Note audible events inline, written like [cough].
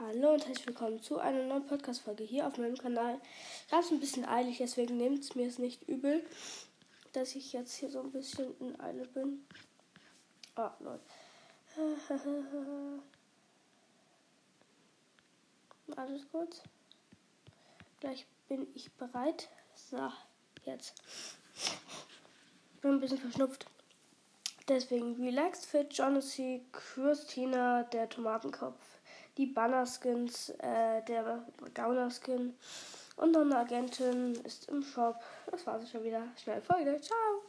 Hallo und herzlich willkommen zu einer neuen Podcast-Folge hier auf meinem Kanal. Es ein bisschen eilig, deswegen nehmt es mir nicht übel, dass ich jetzt hier so ein bisschen in Eile bin. Ah, Leute. [laughs] Alles gut. Gleich bin ich bereit. So, jetzt. [laughs] Bin ein bisschen verschnupft. Deswegen Relaxed Fit, Jonassy, Christina, der Tomatenkopf, die Banner-Skins, äh, der Gauner-Skin und noch eine Agentin ist im Shop. Das war's schon wieder. Schnell Folge. Ciao!